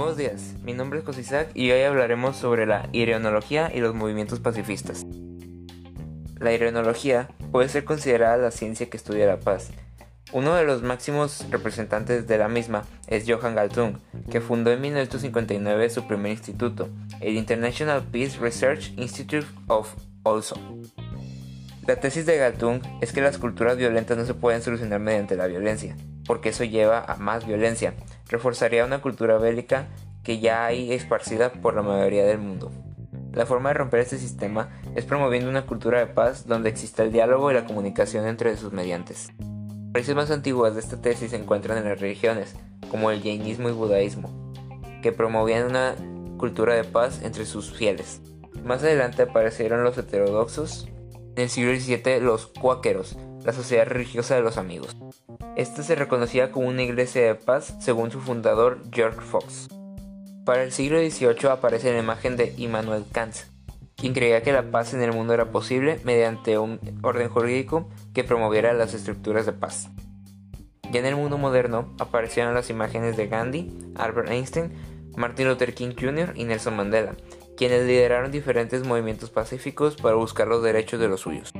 Buenos días, mi nombre es José Isaac y hoy hablaremos sobre la irenología y los movimientos pacifistas. La irenología puede ser considerada la ciencia que estudia la paz. Uno de los máximos representantes de la misma es Johann Galtung, que fundó en 1959 su primer instituto, el International Peace Research Institute of Oslo. La tesis de Galtung es que las culturas violentas no se pueden solucionar mediante la violencia, porque eso lleva a más violencia, reforzaría una cultura bélica que ya hay esparcida por la mayoría del mundo. La forma de romper este sistema es promoviendo una cultura de paz donde exista el diálogo y la comunicación entre sus mediantes. Raíces más antiguas de esta tesis se encuentran en las religiones, como el jainismo y budaísmo, que promovían una cultura de paz entre sus fieles. Más adelante aparecieron los heterodoxos, en el siglo XVII los cuáqueros, la sociedad religiosa de los amigos. Esta se reconocía como una iglesia de paz según su fundador George Fox. Para el siglo XVIII aparece la imagen de Immanuel Kant, quien creía que la paz en el mundo era posible mediante un orden jurídico que promoviera las estructuras de paz. Ya en el mundo moderno aparecieron las imágenes de Gandhi, Albert Einstein, Martin Luther King Jr. y Nelson Mandela, quienes lideraron diferentes movimientos pacíficos para buscar los derechos de los suyos.